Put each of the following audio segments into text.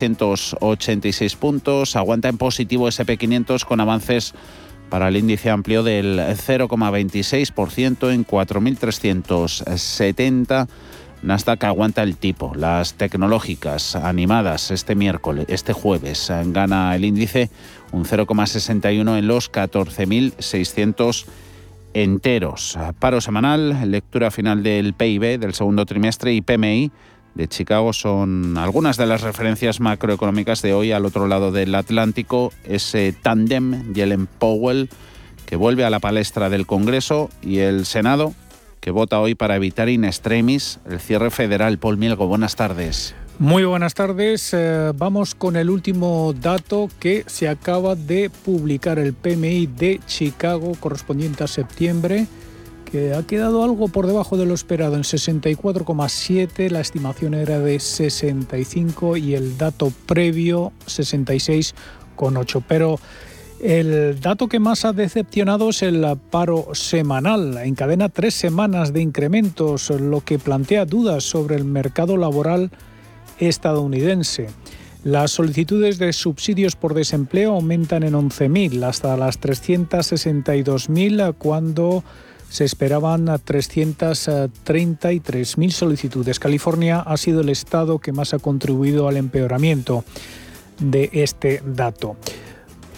186 puntos, aguanta en positivo SP500 con avances para el índice amplio del 0,26% en 4.370. Nasdaq aguanta el tipo. Las tecnológicas animadas este miércoles, este jueves, gana el índice un 0,61 en los 14.600 enteros. Paro semanal, lectura final del PIB del segundo trimestre y PMI de Chicago son algunas de las referencias macroeconómicas de hoy al otro lado del Atlántico, ese tándem Yellen Powell que vuelve a la palestra del Congreso y el Senado que vota hoy para evitar in extremis el cierre federal. Paul Mielgo, buenas tardes. Muy buenas tardes. Eh, vamos con el último dato que se acaba de publicar el PMI de Chicago correspondiente a septiembre que ha quedado algo por debajo de lo esperado en 64,7, la estimación era de 65 y el dato previo 66,8. Pero el dato que más ha decepcionado es el paro semanal. Encadena tres semanas de incrementos, lo que plantea dudas sobre el mercado laboral estadounidense. Las solicitudes de subsidios por desempleo aumentan en 11.000 hasta las 362.000 cuando se esperaban a 333.000 solicitudes. California ha sido el estado que más ha contribuido al empeoramiento de este dato.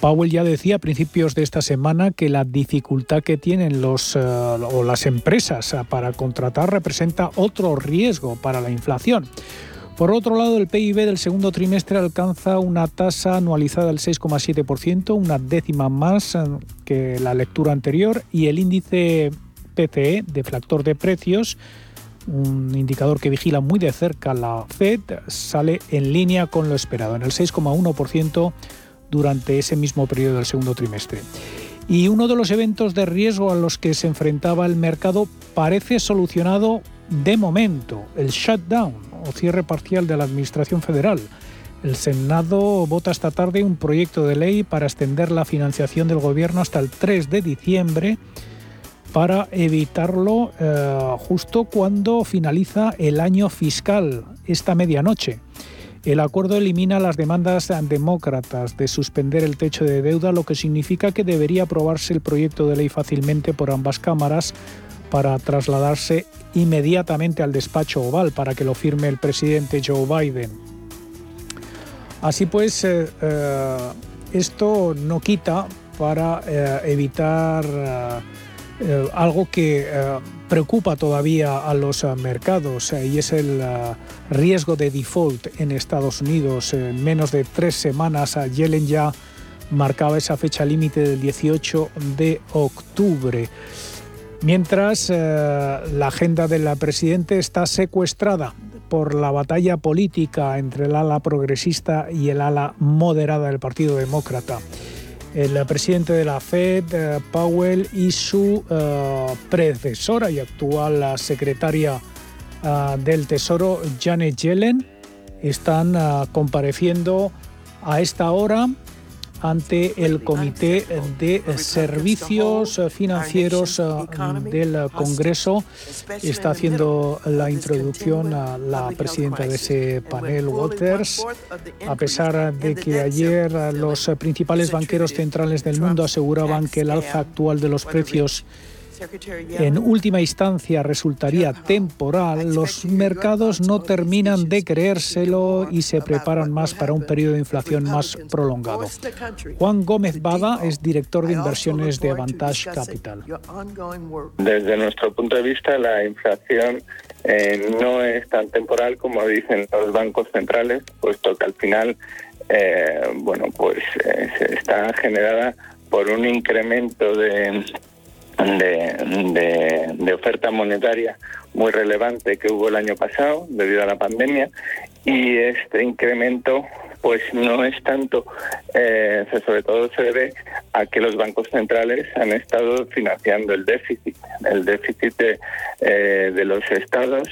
Powell ya decía a principios de esta semana que la dificultad que tienen los eh, o las empresas para contratar representa otro riesgo para la inflación. Por otro lado, el PIB del segundo trimestre alcanza una tasa anualizada del 6,7%, una décima más eh, que la lectura anterior, y el índice PCE, deflactor de precios, un indicador que vigila muy de cerca la Fed, sale en línea con lo esperado, en el 6,1% durante ese mismo periodo del segundo trimestre. Y uno de los eventos de riesgo a los que se enfrentaba el mercado parece solucionado de momento, el shutdown o cierre parcial de la Administración Federal. El Senado vota esta tarde un proyecto de ley para extender la financiación del gobierno hasta el 3 de diciembre para evitarlo eh, justo cuando finaliza el año fiscal, esta medianoche. El acuerdo elimina las demandas demócratas de suspender el techo de deuda, lo que significa que debería aprobarse el proyecto de ley fácilmente por ambas cámaras para trasladarse inmediatamente al despacho oval para que lo firme el presidente Joe Biden. Así pues, eh, eh, esto no quita para eh, evitar algo que preocupa todavía a los mercados y es el riesgo de default en Estados Unidos. En menos de tres semanas, Yellen ya marcaba esa fecha límite del 18 de octubre. Mientras eh, la agenda del presidente está secuestrada por la batalla política entre el ala progresista y el ala moderada del Partido Demócrata. El presidente de la Fed, eh, Powell, y su eh, predecesora y actual secretaria del Tesoro, Janet Yellen, están compareciendo a esta hora ante el Comité de Servicios Financieros del Congreso. Está haciendo la introducción a la presidenta de ese panel, Waters, a pesar de que ayer los principales banqueros centrales del mundo aseguraban que el alza actual de los precios en última instancia resultaría temporal, los mercados no terminan de creérselo y se preparan más para un periodo de inflación más prolongado. Juan Gómez Bada es director de inversiones de Avantage Capital. Desde nuestro punto de vista, la inflación eh, no es tan temporal como dicen los bancos centrales, puesto que al final, eh, bueno, pues eh, está generada por un incremento de de, oferta monetaria muy relevante que hubo el año pasado debido a la pandemia y este incremento pues no es tanto, eh, sobre todo se debe a que los bancos centrales han estado financiando el déficit, el déficit de, eh, de los estados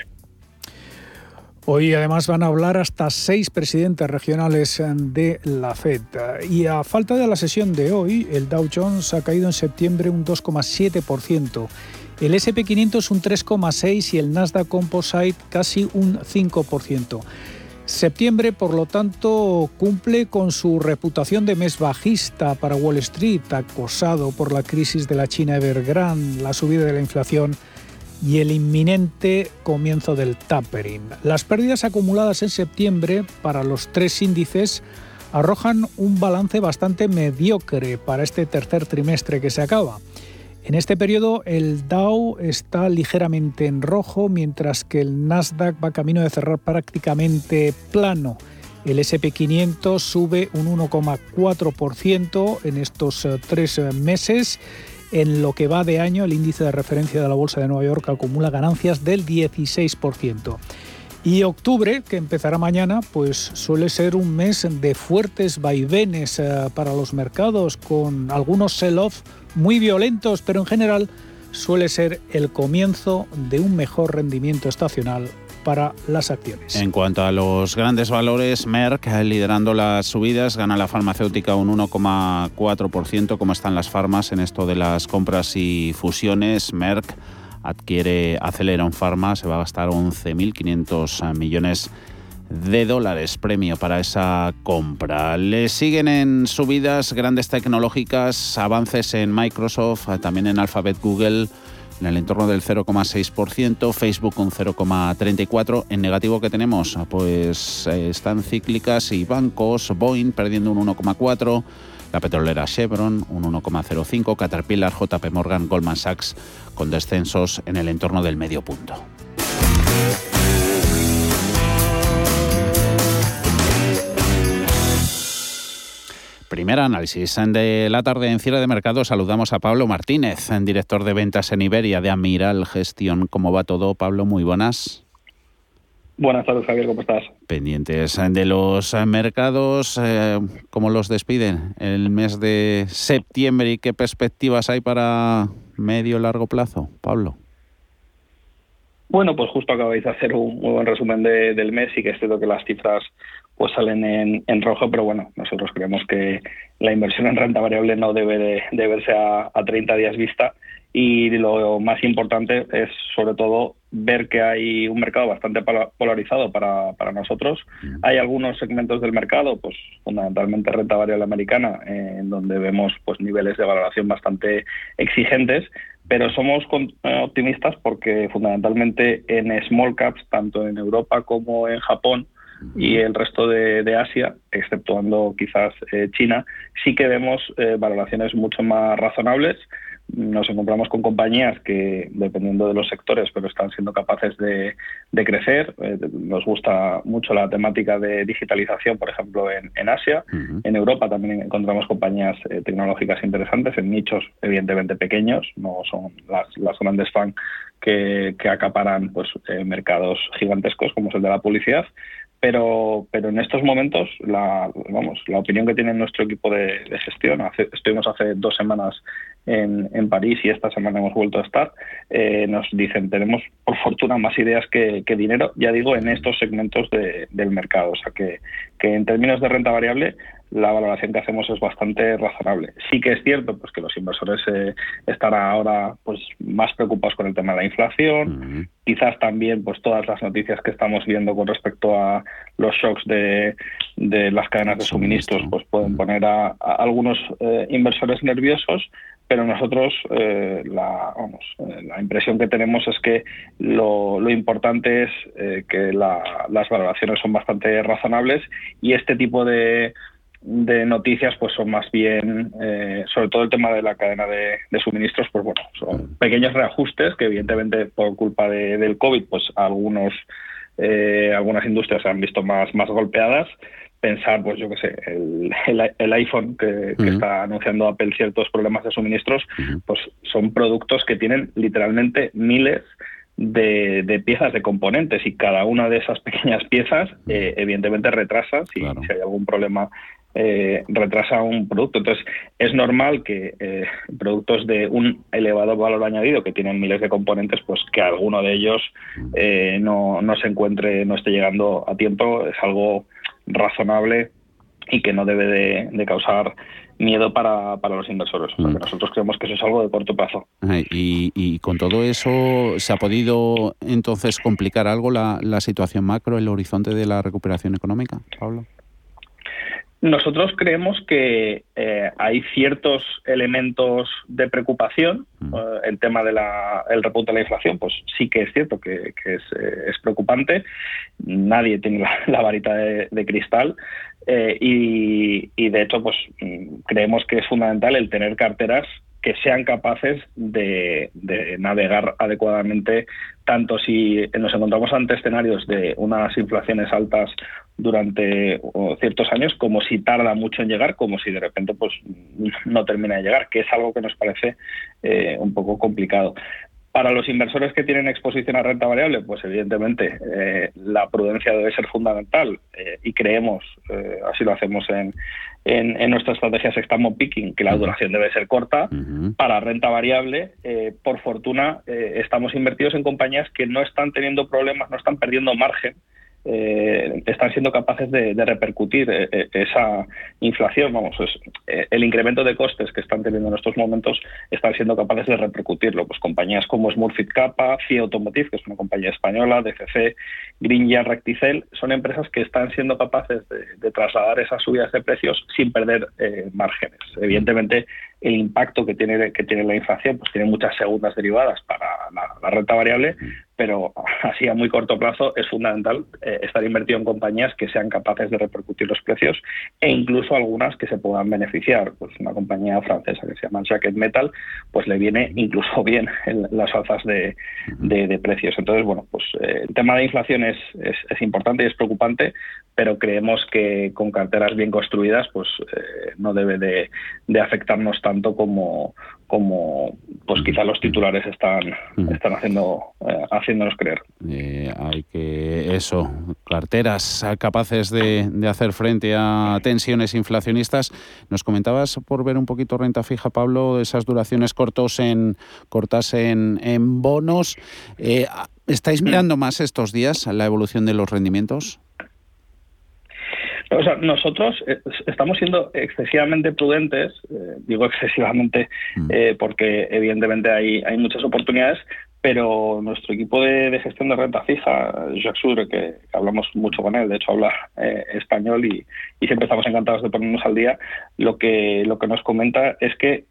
Hoy además van a hablar hasta seis presidentes regionales de la Fed. Y a falta de la sesión de hoy, el Dow Jones ha caído en septiembre un 2,7%. El SP500 un 3,6% y el Nasdaq Composite casi un 5%. Septiembre, por lo tanto, cumple con su reputación de mes bajista para Wall Street, acosado por la crisis de la China Evergrande, la subida de la inflación y el inminente comienzo del tapering. Las pérdidas acumuladas en septiembre para los tres índices arrojan un balance bastante mediocre para este tercer trimestre que se acaba. En este periodo el Dow está ligeramente en rojo, mientras que el Nasdaq va camino de cerrar prácticamente plano. El SP500 sube un 1,4% en estos eh, tres eh, meses. En lo que va de año, el índice de referencia de la Bolsa de Nueva York acumula ganancias del 16%. Y octubre, que empezará mañana, pues suele ser un mes de fuertes vaivenes eh, para los mercados, con algunos sell-off muy violentos, pero en general suele ser el comienzo de un mejor rendimiento estacional para las acciones. En cuanto a los grandes valores, Merck liderando las subidas, gana la farmacéutica un 1,4%, como están las farmas en esto de las compras y fusiones. Merck adquiere Aceleron Pharma, se va a gastar 11.500 millones de dólares premio para esa compra. Le siguen en subidas grandes tecnológicas, avances en Microsoft, también en Alphabet Google en el entorno del 0,6%, Facebook un 0,34%. En negativo que tenemos, pues eh, están cíclicas y bancos, Boeing perdiendo un 1,4%, la petrolera Chevron un 1,05%, Caterpillar, JP Morgan, Goldman Sachs con descensos en el entorno del medio punto. Primer análisis de la tarde en cierre de mercado. Saludamos a Pablo Martínez, director de ventas en Iberia de Amiral Gestión. ¿Cómo va todo, Pablo? Muy buenas. Buenas tardes, Javier, ¿cómo estás? Pendientes de los mercados, eh, ¿cómo los despiden el mes de septiembre y qué perspectivas hay para medio largo plazo, Pablo? Bueno, pues justo acabáis de hacer un muy buen resumen del mes y que es cierto que las cifras pues salen en, rojo, pero bueno, nosotros creemos que la inversión en renta variable no debe de, verse a, 30 días vista y lo más importante es sobre todo ver que hay un mercado bastante polarizado para, para nosotros. Hay algunos segmentos del mercado, pues fundamentalmente renta variable americana, en donde vemos pues niveles de valoración bastante exigentes, pero somos eh, optimistas porque fundamentalmente en small caps, tanto en Europa como en Japón, y el resto de, Asia, exceptuando quizás eh, China, sí que vemos eh, valoraciones mucho más razonables. Nos encontramos con compañías que, dependiendo de los sectores, pero están siendo capaces de, crecer. Eh, nos gusta mucho la temática de digitalización, por ejemplo, en, Asia. En Europa también encontramos compañías tecnológicas interesantes en nichos, evidentemente pequeños, no son las, las grandes fans que, que acaparan pues, mercados gigantescos como es el de la publicidad pero pero en estos momentos la vamos la opinión que tiene nuestro equipo de, gestión estuvimos hace dos semanas en, en, París y esta semana hemos vuelto a estar eh, nos dicen tenemos por fortuna más ideas que, dinero ya digo en estos segmentos del mercado o sea que, que en términos de renta variable la valoración que hacemos es bastante razonable. Sí que es cierto pues que los inversores eh, están ahora pues más preocupados con el tema de la inflación, quizás también pues todas las noticias que estamos viendo con respecto a los shocks de, de las cadenas de suministros pues pueden poner a, algunos eh, inversores nerviosos, pero nosotros eh, la, vamos, la impresión que tenemos es que lo, lo importante es que las valoraciones son bastante razonables y este tipo de de noticias pues son más bien eh, sobre todo el tema de la cadena de, suministros pues bueno son pequeños reajustes que evidentemente por culpa de, del covid pues algunos eh, algunas industrias se han visto más más golpeadas pensar pues yo qué sé el, el, iPhone que, está anunciando Apple ciertos problemas de suministros pues son productos que tienen literalmente miles de, de, piezas, de componentes, y cada una de esas pequeñas piezas, eh, evidentemente, retrasa si, si, hay algún problema eh, retrasa un producto. Entonces, es normal que eh, productos de un elevado valor añadido que tienen miles de componentes, pues que alguno de ellos eh, no, no se encuentre, no esté llegando a tiempo, es algo razonable y que no debe de, causar miedo para, para los inversores. Porque mm. nosotros creemos que eso es algo de corto plazo. Y, y, con todo eso, ¿se ha podido entonces complicar algo la, la situación macro, el horizonte de la recuperación económica, Pablo? Nosotros creemos que eh, hay ciertos elementos de preocupación. Mm. Eh, el tema del el repunte de la inflación, pues sí que es cierto que, eh, es, preocupante. Nadie tiene la, varita de, cristal. Y, y, de hecho, pues mm, creemos que es fundamental el tener carteras que sean capaces de, navegar adecuadamente, tanto si nos encontramos ante escenarios de unas inflaciones altas durante ciertos años, como si tarda mucho en llegar, como si de repente pues no termina de llegar, que es algo que nos parece eh, un poco complicado. Para los inversores que tienen exposición a renta variable, pues evidentemente eh, la prudencia debe ser fundamental eh, y creemos, así lo hacemos en, en, nuestra estrategia Sextamo Picking, que la duración debe ser corta. Para renta variable, por fortuna, estamos invertidos en compañías que no están teniendo problemas, no están perdiendo margen eh, están siendo capaces de, repercutir eh, eh, esa inflación, vamos, el incremento de costes que están teniendo en estos momentos están siendo capaces de repercutirlo. Pues compañías como Smurfit Kappa, FIA Automotive, que es una compañía española, DCC, Green Recticel, son empresas que están siendo capaces de, trasladar esas subidas de precios sin perder márgenes. Evidentemente, el impacto que tiene, que tiene la inflación, pues tiene muchas segundas derivadas para la, renta variable, pero así a muy corto plazo es fundamental eh, estar invertido en compañías que sean capaces de repercutir los precios e incluso algunas que se puedan beneficiar. Pues una compañía francesa que se llama Jacket Metal, pues le viene incluso bien las alzas de, precios. Entonces, bueno, pues eh, el tema de inflación es, es, importante y es preocupante, pero creemos que con carteras bien construidas, pues eh, no debe de, de afectarnos tanto como, como pues quizá los titulares están, están haciendo, eh, haciéndonos creer. Eh, hay que eso, carteras capaces de, de, hacer frente a tensiones inflacionistas. Nos comentabas por ver un poquito renta fija, Pablo, esas duraciones cortos en, cortas en, en bonos. Eh, ¿Estáis mirando más estos días la evolución de los rendimientos? O sea, nosotros eh, estamos siendo excesivamente prudentes, eh, digo excesivamente mm. eh, porque evidentemente hay, hay muchas oportunidades, pero nuestro equipo de, gestión de renta fija, Jacques Sure, que, hablamos mucho con él, de hecho habla español y, siempre estamos encantados de ponernos al día, lo que, lo que nos comenta es que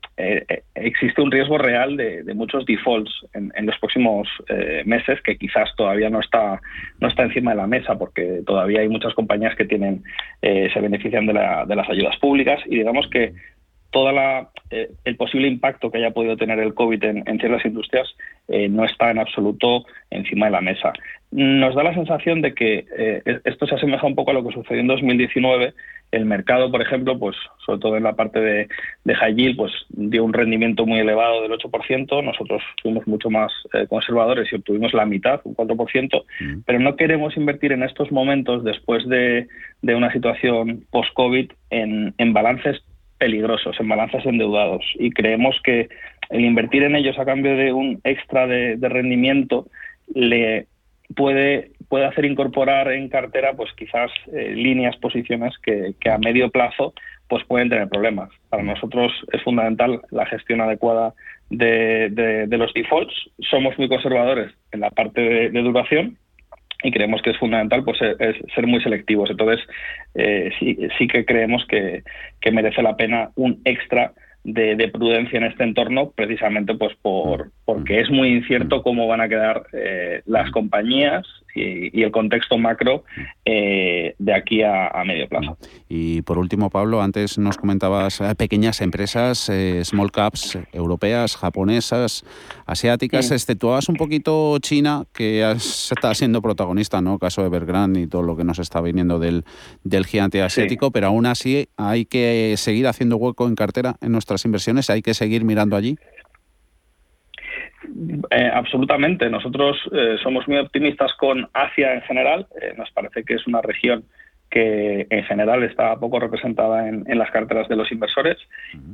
existe un riesgo real de, muchos defaults en, los próximos meses que quizás todavía no está, no está encima de la mesa porque todavía hay muchas compañías que tienen eh, se benefician de, las ayudas públicas y digamos que todo eh, el posible impacto que haya podido tener el COVID en, ciertas industrias eh, no está en absoluto encima de la mesa. Nos da la sensación de que esto se asemeja un poco a lo que sucedió en 2019 el mercado, por ejemplo, pues sobre todo en la parte de, de high yield, pues dio un rendimiento muy elevado del 8%. Nosotros fuimos mucho más eh, conservadores y obtuvimos la mitad, un 4%. Mm. Pero no queremos invertir en estos momentos, después de, de una situación post-COVID, en, en balances peligrosos, en balances endeudados. Y creemos que el invertir en ellos a cambio de un extra de, de rendimiento le puede, puede hacer incorporar en cartera pues quizás eh, líneas, posiciones que, a medio plazo pues pueden tener problemas. Para nosotros es fundamental la gestión adecuada de, los defaults. Somos muy conservadores en la parte de, duración y creemos que es fundamental pues ser, muy selectivos. Entonces eh, sí, sí que creemos que, que merece la pena un extra de, prudencia en este entorno, precisamente pues por, porque es muy incierto cómo van a quedar eh, las compañías y, el contexto macro eh, de aquí a, medio plazo. Y por último, Pablo, antes nos comentabas eh, pequeñas empresas, small caps europeas, japonesas, asiáticas, exceptuabas un poquito China, que está siendo protagonista, ¿no? Caso de Evergrande y todo lo que nos está viniendo del, del gigante asiático, pero aún así hay que seguir haciendo hueco en cartera en nuestras inversiones, hay que seguir mirando allí. Eh, absolutamente. Nosotros eh, somos muy optimistas con Asia en general. Eh, nos parece que es una región que en general está poco representada en, las carteras de los inversores.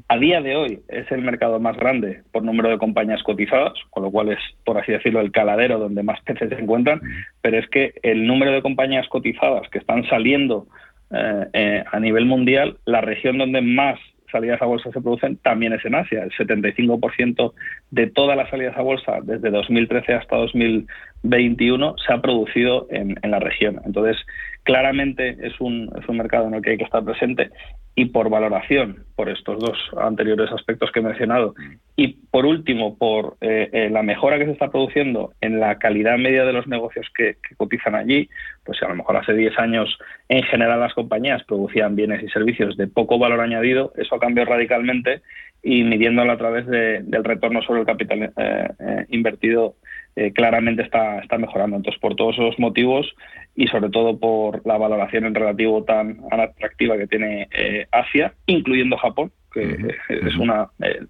A día de hoy es el mercado más grande por número de compañías cotizadas, con lo cual es, por así decirlo, el caladero donde más peces se encuentran, pero es que el número de compañías cotizadas que están saliendo a nivel mundial, la región donde más salidas a bolsa se producen también es en Asia. El 75% de todas las salidas a bolsa desde 2013 hasta 2021 se ha producido en, la región. Entonces, claramente es un, es un mercado en el que hay que estar presente y por valoración, por estos dos anteriores aspectos que he mencionado, y por último, por eh, eh, la mejora que se está produciendo en la calidad media de los negocios que, cotizan allí, pues a lo mejor hace 10 años en general las compañías producían bienes y servicios de poco valor añadido, eso ha cambiado radicalmente y midiéndolo a través del retorno sobre el capital eh, invertido eh, claramente está, está mejorando. Entonces, por todos esos motivos y sobre todo por la valoración en relativo tan atractiva que tiene eh, Asia, incluyendo Japón, que es una eh,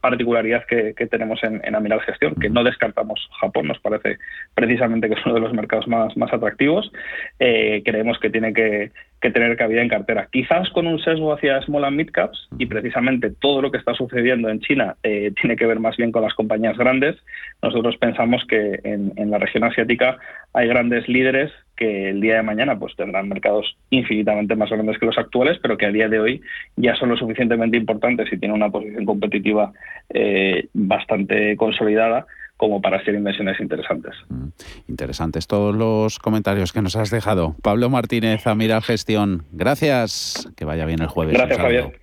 particularidad que, tenemos en, en Amiral Gestión, que no descartamos Japón, nos parece precisamente que es uno de los mercados más, más atractivos. creemos que tiene que, que tener cabida en cartera. Quizás con un sesgo hacia small and mid caps y precisamente todo lo que está sucediendo en China eh, tiene que ver más bien con las compañías grandes. Nosotros pensamos que en, la región asiática hay grandes líderes que el día de mañana pues tendrán mercados infinitamente más grandes que los actuales, pero que a día de hoy ya son lo suficientemente importantes y tienen una posición competitiva eh, bastante consolidada como para ser inversiones interesantes. Mm, interesantes todos los comentarios que nos has dejado. Pablo Martínez, Amiral Gestión, gracias. Que vaya bien el jueves. Gracias, Javier.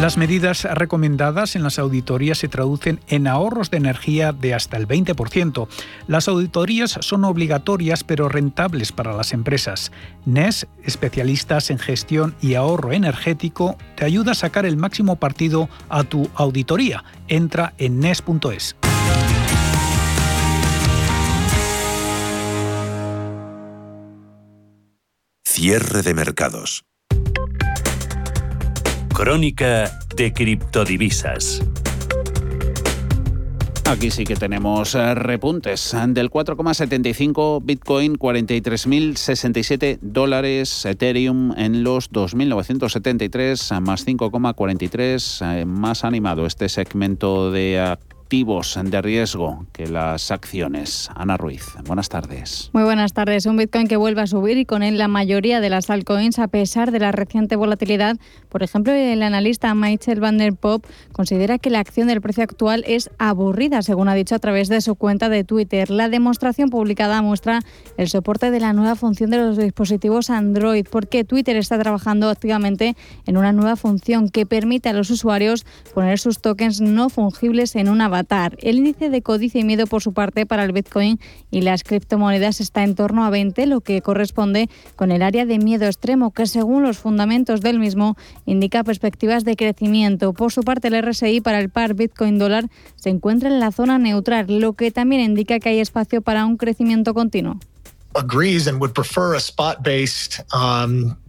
Las medidas recomendadas en las auditorías se traducen en ahorros de energía de hasta el 20%. Las auditorías son obligatorias pero rentables para las empresas. NES, especialistas en gestión y ahorro energético, te ayuda a sacar el máximo partido a tu auditoría. Entra en NES.es. Cierre de mercados. Crónica de criptodivisas. Aquí sí que tenemos eh, repuntes del 4,75 Bitcoin, 43.067 dólares, Ethereum en los 2.973 más 5,43, eh, más animado este segmento de activos de riesgo que las acciones. Ana Ruiz, buenas tardes. Muy buenas tardes. Un Bitcoin que vuelve a subir y con él la mayoría de las altcoins a pesar de la reciente volatilidad. Por ejemplo, el analista Michael Van der Pop considera que la acción del precio actual es aburrida, según ha dicho a través de su cuenta de Twitter. La demostración publicada muestra el soporte de la nueva función de los dispositivos Android, porque Twitter está trabajando activamente en una nueva función que permite a los usuarios poner sus tokens no fungibles en una el índice de codicia y miedo, por su parte, para el Bitcoin y las criptomonedas está en torno a 20, lo que corresponde con el área de miedo extremo, que según los fundamentos del mismo indica perspectivas de crecimiento. Por su parte, el RSI para el par Bitcoin dólar se encuentra en la zona neutral, lo que también indica que hay espacio para un crecimiento continuo.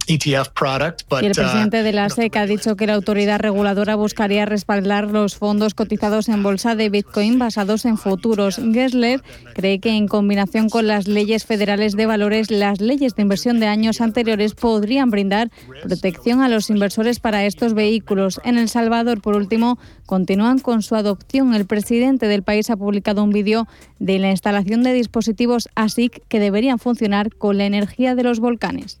ETF product, y el uh, presidente de la SEC ha dicho que la autoridad reguladora buscaría respaldar los fondos cotizados en bolsa de Bitcoin basados en futuros. Gessler cree que en combinación con las leyes federales de valores, las leyes de inversión de años anteriores podrían brindar protección a los inversores para estos vehículos. En El Salvador, por último, continúan con su adopción. El presidente del país ha publicado un vídeo de la instalación de dispositivos ASIC que deberían funcionar con la energía de los volcanes.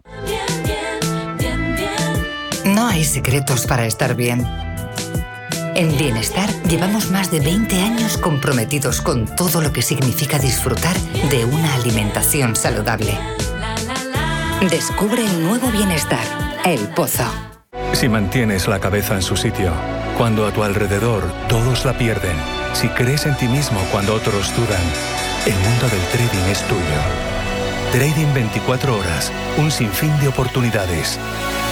No hay secretos para estar bien. En Bienestar llevamos más de 20 años comprometidos con todo lo que significa disfrutar de una alimentación saludable. Descubre el nuevo Bienestar, El Pozo. Si mantienes la cabeza en su sitio, cuando a tu alrededor todos la pierden, si crees en ti mismo cuando otros dudan, el mundo del trading es tuyo. Trading 24 horas, un sinfín de oportunidades.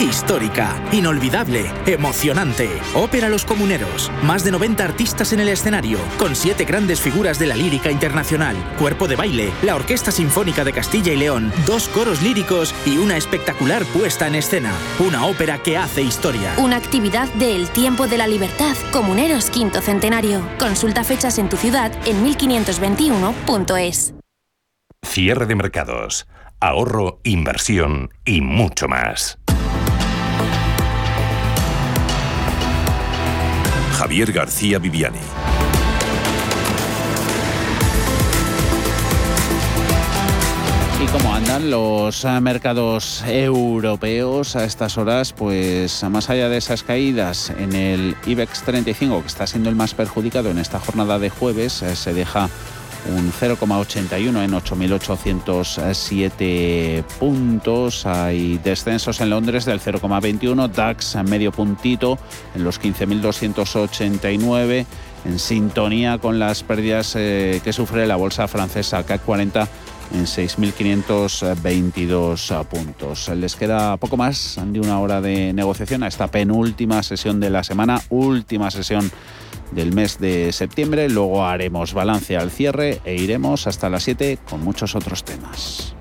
Histórica, inolvidable, emocionante. Ópera Los Comuneros. Más de 90 artistas en el escenario, con siete grandes figuras de la lírica internacional, cuerpo de baile, la Orquesta Sinfónica de Castilla y León, dos coros líricos y una espectacular puesta en escena. Una ópera que hace historia. Una actividad de El Tiempo de la Libertad, Comuneros Quinto Centenario. Consulta fechas en tu ciudad en 1521.es. Cierre de mercados. Ahorro, inversión y mucho más. Javier García Viviani. ¿Y cómo andan los eh, mercados europeos a estas horas? Pues más allá de esas caídas en el IBEX 35, que está siendo el más perjudicado en esta jornada de jueves, eh, se deja un 0,81 en 8.807 puntos. Hay descensos en Londres del 0,21, DAX a medio puntito en los 15.289, en sintonía con las pérdidas eh, que sufre la bolsa francesa CAC 40 en 6.522 puntos. Les queda poco más de una hora de negociación a esta penúltima sesión de la semana, última sesión del mes de septiembre. Luego haremos balance al cierre e iremos hasta las 7 con muchos otros temas.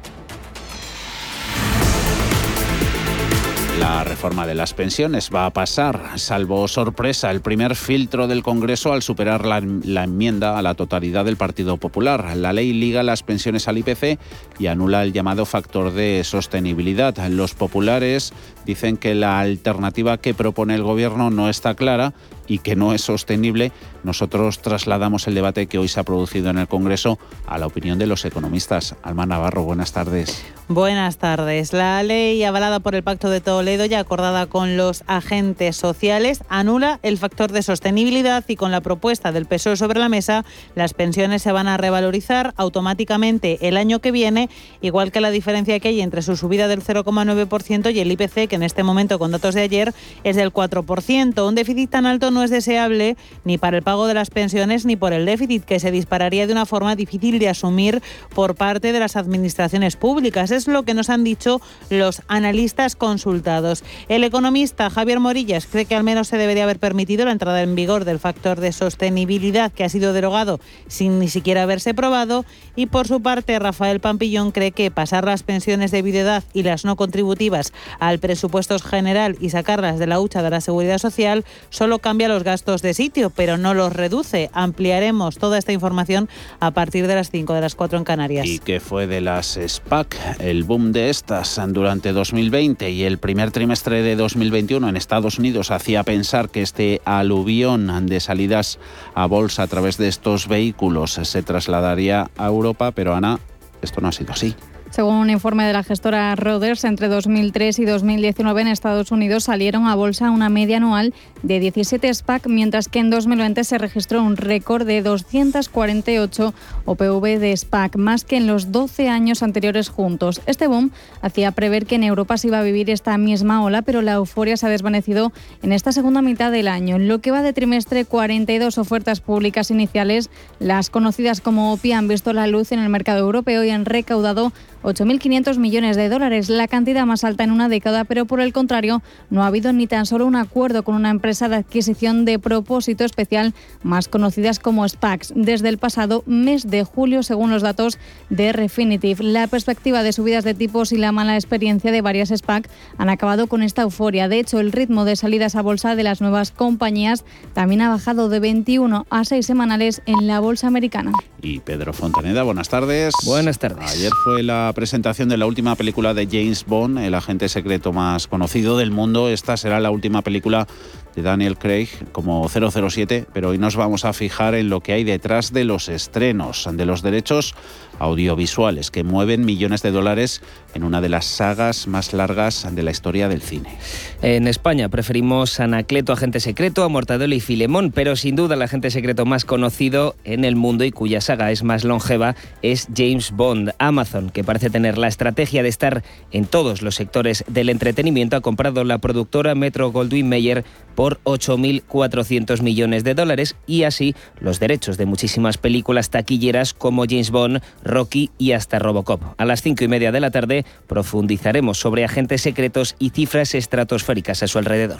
La reforma de las pensiones va a pasar, salvo sorpresa, el primer filtro del Congreso al superar la, la, enmienda a la totalidad del Partido Popular. La ley liga las pensiones al IPC y anula el llamado factor de sostenibilidad. Los populares dicen que la alternativa que propone el Gobierno no está clara y que no es sostenible, nosotros trasladamos el debate que hoy se ha producido en el Congreso a la opinión de los economistas. Alma Navarro, buenas tardes. Buenas tardes. La ley avalada por el Pacto de Toledo y acordada con los agentes sociales anula el factor de sostenibilidad y con la propuesta del PSOE sobre la mesa, las pensiones se van a revalorizar automáticamente el año que viene, igual que la diferencia que hay entre su subida del 0,9% y el IPC, que en este momento con datos de ayer es del 4%. Un déficit tan alto no es deseable ni para el pago de las pensiones ni por el déficit, que se dispararía de una forma difícil de asumir por parte de las administraciones públicas. Es lo que nos han dicho los analistas consultados. El economista Javier Morillas cree que al menos se debería haber permitido la entrada en vigor del factor de sostenibilidad que ha sido derogado sin ni siquiera haberse probado. Y por su parte, Rafael Pampillón cree que pasar las pensiones de viudedad y las no contributivas al presupuesto general y sacarlas de la hucha de la seguridad social solo cambia los gastos de sitio, pero no los reduce. Ampliaremos toda esta información a partir de las 5 de las 4 en Canarias. ¿Y qué fue de las SPAC? El boom de estas durante 2020 y el primer trimestre de 2021 en Estados Unidos hacía pensar que este aluvión de salidas a bolsa a través de estos vehículos se trasladaría a Europa, pero Ana, esto no ha sido así. Según un informe de la gestora Reuters, entre 2003 y 2019 en Estados Unidos salieron a bolsa una media anual de 17 SPAC, mientras que en 2020 se registró un récord de 248 OPV de SPAC, más que en los 12 años anteriores juntos. Este boom hacía prever que en Europa se iba a vivir esta misma ola, pero la euforia se ha desvanecido en esta segunda mitad del año. En lo que va de trimestre, 42 ofertas públicas iniciales, las conocidas como OPI, han visto la luz en el mercado europeo y han recaudado 8.500 millones de dólares, la cantidad más alta en una década, pero por el contrario, no ha habido ni tan solo un acuerdo con una empresa de adquisición de propósito especial, más conocidas como SPACs, desde el pasado mes de julio, según los datos de Refinitiv. La perspectiva de subidas de tipos y la mala experiencia de varias SPAC han acabado con esta euforia. De hecho, el ritmo de salidas a bolsa de las nuevas compañías también ha bajado de 21 a 6 semanales en la bolsa americana. Y Pedro Fontaneda, buenas tardes. Buenas tardes. Ayer fue la presentación de la última película de James Bond, el agente secreto más conocido del mundo. Esta será la última película de Daniel Craig como 007, pero hoy nos vamos a fijar en lo que hay detrás de los estrenos, de los derechos audiovisuales que mueven millones de dólares en una de las sagas más largas de la historia del cine. En España preferimos Anacleto, Agente Secreto, a Mortadelo y Filemón, pero sin duda el agente secreto más conocido en el mundo y cuya saga es más longeva es James Bond. Amazon, que parece tener la estrategia de estar en todos los sectores del entretenimiento, ha comprado la productora Metro Goldwyn Mayer por 8.400 millones de dólares y así los derechos de muchísimas películas taquilleras como James Bond, Rocky y hasta Robocop. A las cinco y media de la tarde profundizaremos sobre agentes secretos y cifras estratosféricas a su alrededor.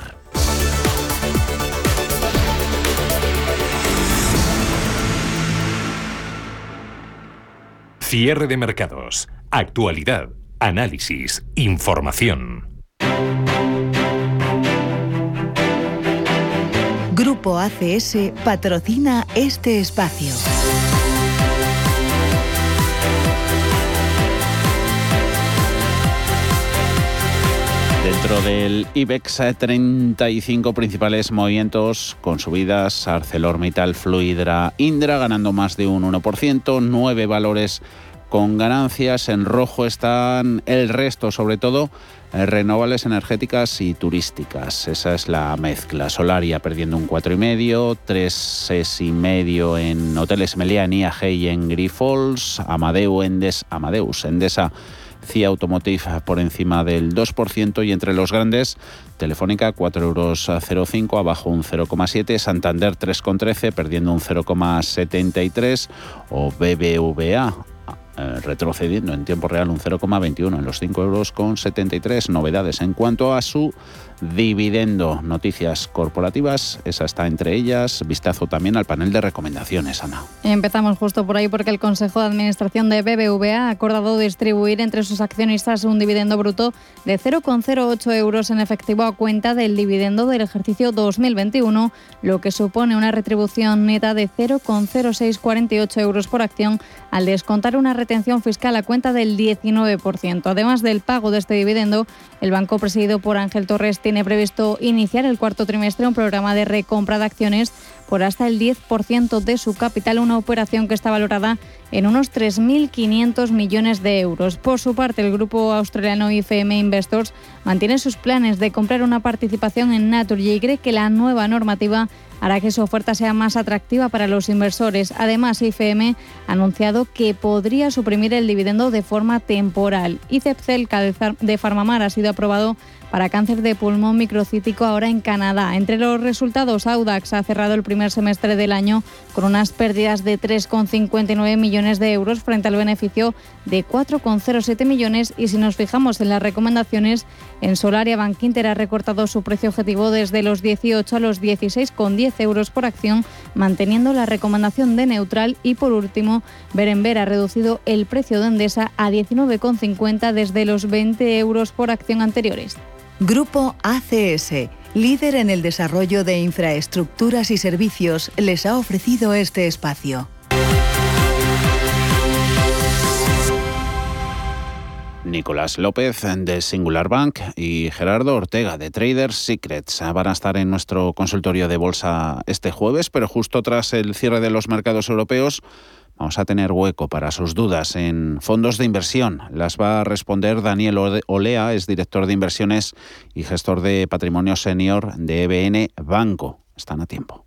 Cierre de mercados. Actualidad. Análisis. Información. Grupo ACS patrocina este espacio. Dentro del IBEX 35 principales movimientos con subidas, ArcelorMittal, Fluidra, Indra ganando más de un 1%, nueve valores con ganancias, en rojo están el resto, sobre todo eh, renovables energéticas y turísticas. Esa es la mezcla. Solaria perdiendo un 4,5, 3,6,5 en Hoteles Meliá, IAG y en Grifols, Amadeu, Endes, Amadeus, Endesa CIA Automotive por encima del 2% y entre los grandes Telefónica 4,05 euros, abajo un 0,7, Santander 3,13, perdiendo un 0,73 o BBVA eh, retrocediendo en tiempo real un 0,21 en los 5 euros con 73 novedades en cuanto a su dividendo. Noticias corporativas, esa está entre ellas. Vistazo también al panel de recomendaciones, Ana. Empezamos justo por ahí porque el Consejo de Administración de BBVA ha acordado distribuir entre sus accionistas un dividendo bruto de 0,08 euros en efectivo a cuenta del dividendo del ejercicio 2021, lo que supone una retribución neta de 0,0648 euros por acción al descontar una retención fiscal a cuenta del 19%. Además del pago de este dividendo, el banco presidido por Ángel Torres tiene previsto iniciar el cuarto trimestre un programa de recompra de acciones por hasta el 10% de su capital, una operación que está valorada en unos 3.500 millones de euros. Por su parte, el grupo australiano IFM Investors mantiene sus planes de comprar una participación en Naturgy y cree que la nueva normativa hará que su oferta sea más atractiva para los inversores. Además, IFM ha anunciado que podría suprimir el dividendo de forma temporal. Y Cepcelca de Farmamar ha sido aprobado para cáncer de pulmón microcítico ahora en Canadá. Entre los resultados, Audax ha cerrado el primer semestre del año con unas pérdidas de 3,59 millones de euros frente al beneficio de 4,07 millones y si nos fijamos en las recomendaciones, en Solaria Bank Inter ha recortado su precio objetivo desde los 18 a los 16,10 euros por acción, manteniendo la recomendación de neutral y por último, Berenber ha reducido el precio de Endesa a 19,50 desde los 20 euros por acción anteriores. Grupo ACS, líder en el desarrollo de infraestructuras y servicios, les ha ofrecido este espacio. Nicolás López de Singular Bank y Gerardo Ortega de Traders Secrets van a estar en nuestro consultorio de bolsa este jueves, pero justo tras el cierre de los mercados europeos Vamos a tener hueco para sus dudas en fondos de inversión. Las va a responder Daniel Olea, es director de inversiones y gestor de patrimonio senior de EBN Banco. Están a tiempo.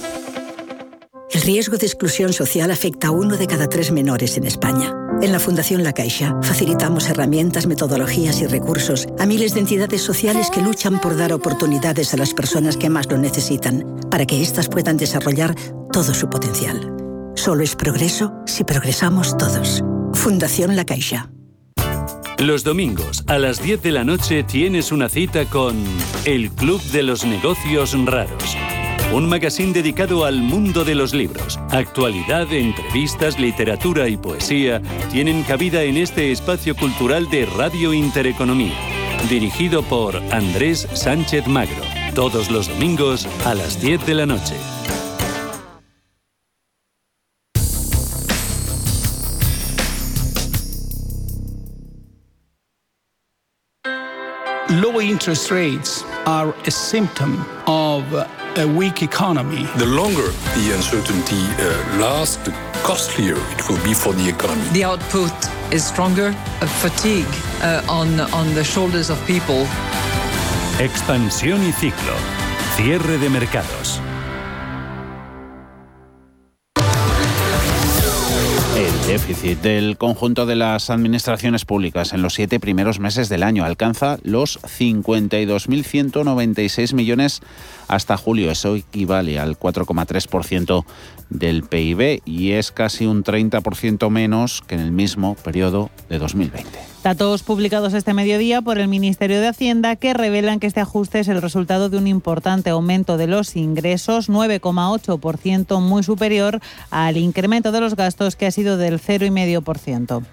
El riesgo de exclusión social afecta a uno de cada tres menores en España. En la Fundación La Caixa facilitamos herramientas, metodologías y recursos a miles de entidades sociales que luchan por dar oportunidades a las personas que más lo necesitan, para que éstas puedan desarrollar todo su potencial. Solo es progreso si progresamos todos. Fundación La Caixa. Los domingos a las 10 de la noche tienes una cita con El Club de los Negocios Raros. Un magazine dedicado al mundo de los libros. Actualidad, entrevistas, literatura y poesía tienen cabida en este espacio cultural de Radio Intereconomía. Dirigido por Andrés Sánchez Magro. Todos los domingos a las 10 de la noche. Low interest rates are a symptom of a weak economy. The longer the uncertainty uh, lasts, the costlier it will be for the economy. The output is stronger, a fatigue uh, on, on the shoulders of people. Expansión y ciclo. Cierre de mercados. El déficit del conjunto de las administraciones públicas en los siete primeros meses del año alcanza los 52.196 millones hasta julio. Eso equivale al 4,3% del PIB y es casi un 30% menos que en el mismo periodo de 2020. Datos publicados este mediodía por el Ministerio de Hacienda que revelan que este ajuste es el resultado de un importante aumento de los ingresos, 9,8%, muy superior al incremento de los gastos que ha sido del 0,5%.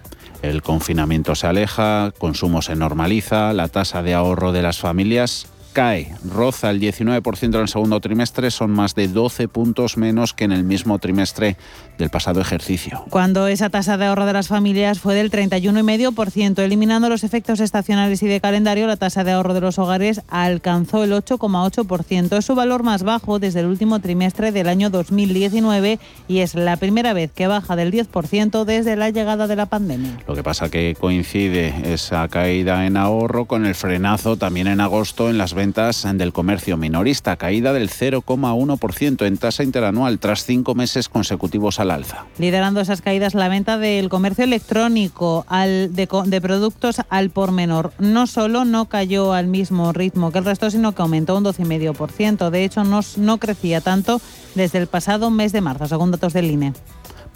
El confinamiento se aleja, consumo se normaliza, la tasa de ahorro de las familias cae, roza el 19% en el segundo trimestre, son más de 12 puntos menos que en el mismo trimestre del pasado ejercicio. Cuando esa tasa de ahorro de las familias fue del 31,5%, eliminando los efectos estacionales y de calendario, la tasa de ahorro de los hogares alcanzó el 8,8%. Es su valor más bajo desde el último trimestre del año 2019 y es la primera vez que baja del 10% desde la llegada de la pandemia. Lo que pasa que coincide esa caída en ahorro con el frenazo también en agosto en las ventas del comercio minorista, caída del 0,1% en tasa interanual tras cinco meses consecutivos al alza. Liderando esas caídas la venta del comercio electrónico de productos al por menor. No solo no cayó al mismo ritmo que el resto, sino que aumentó un 12,5%. De hecho, no, no crecía tanto desde el pasado mes de marzo, según datos del INE.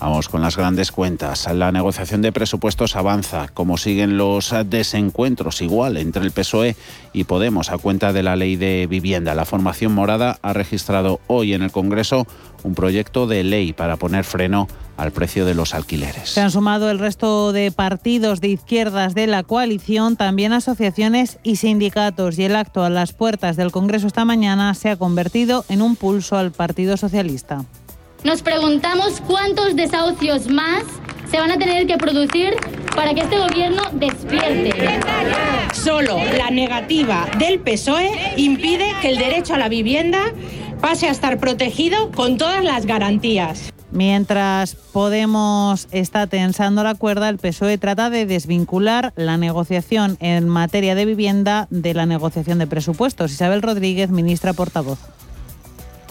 Vamos con las grandes cuentas. La negociación de presupuestos avanza, como siguen los desencuentros igual entre el PSOE y Podemos a cuenta de la ley de vivienda. La formación morada ha registrado hoy en el Congreso un proyecto de ley para poner freno al precio de los alquileres. Se han sumado el resto de partidos de izquierdas de la coalición, también asociaciones y sindicatos, y el acto a las puertas del Congreso esta mañana se ha convertido en un pulso al Partido Socialista. Nos preguntamos cuántos desahucios más se van a tener que producir para que este gobierno despierte. Solo la negativa del PSOE impide que el derecho a la vivienda pase a estar protegido con todas las garantías. Mientras Podemos está tensando la cuerda, el PSOE trata de desvincular la negociación en materia de vivienda de la negociación de presupuestos. Isabel Rodríguez, ministra portavoz.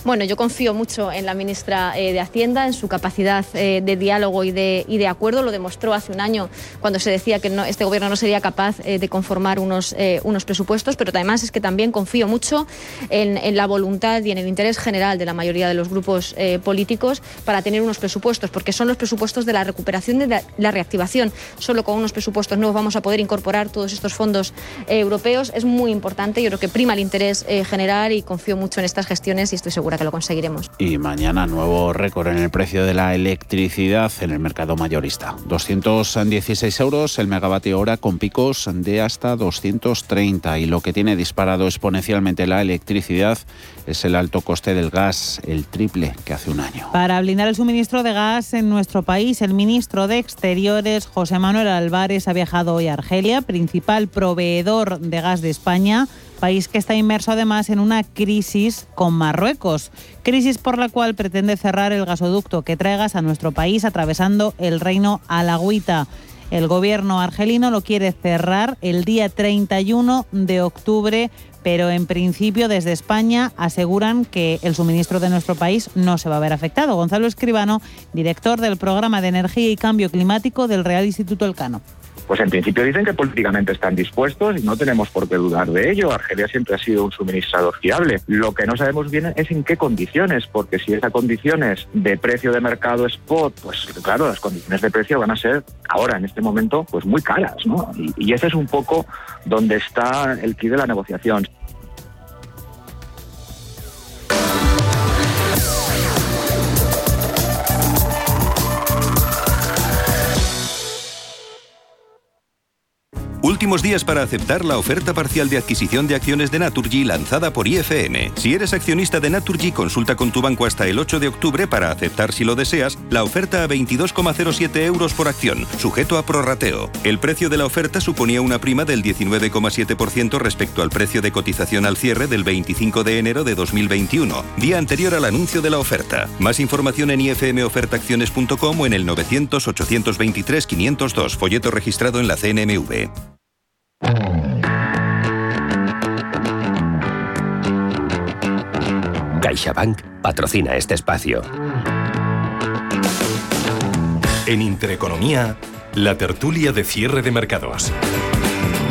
Bueno, yo confío mucho en la ministra de Hacienda, en su capacidad de diálogo y de, y de acuerdo. Lo demostró hace un año cuando se decía que no, este gobierno no sería capaz de conformar unos, unos presupuestos, pero además es que también confío mucho en, la voluntad y en el interés general de la mayoría de los grupos políticos para tener unos presupuestos, porque son los presupuestos de la recuperación de la reactivación. Solo con unos presupuestos nuevos vamos a poder incorporar todos estos fondos europeos. Es muy importante, yo creo que prima el interés general y confío mucho en estas gestiones y estoy segura que lo conseguiremos. Y mañana nuevo récord en el precio de la electricidad en el mercado mayorista. 216 euros el megavatio hora con picos de hasta 230 y lo que tiene disparado exponencialmente la electricidad es el alto coste del gas, el triple que hace un año. Para blindar el suministro de gas en nuestro país, el ministro de Exteriores, José Manuel Álvarez, ha viajado hoy a Argelia, principal proveedor de gas de España país que está inmerso además en una crisis con Marruecos, crisis por la cual pretende cerrar el gasoducto que trae gas a nuestro país atravesando el reino alagüita. El gobierno argelino lo quiere cerrar el día 31 de octubre, pero en principio desde España aseguran que el suministro de nuestro país no se va a ver afectado. Gonzalo Escribano, director del programa de energía y cambio climático del Real Instituto Elcano. Pues en principio dicen que políticamente están dispuestos y no tenemos por qué dudar de ello. Argelia siempre ha sido un suministrador fiable. Lo que no sabemos bien es en qué condiciones, porque si es condiciones de precio de mercado spot, pues claro, las condiciones de precio van a ser ahora, en este momento, pues muy caras, ¿no? Y, y ese es un poco donde está el quid de la negociación. Últimos días para aceptar la oferta parcial de adquisición de acciones de Naturgy lanzada por IFN. Si eres accionista de Naturgy, consulta con tu banco hasta el 8 de octubre para aceptar, si lo deseas, la oferta a 22,07 euros por acción, sujeto a prorrateo. El precio de la oferta suponía una prima del 19,7% respecto al precio de cotización al cierre del 25 de enero de 2021, día anterior al anuncio de la oferta. Más información en ifmofertaacciones.com o en el 900 823 502, folleto registrado en la CNMV. CaixaBank patrocina este espacio. En Intereconomía, la tertulia de cierre de mercados.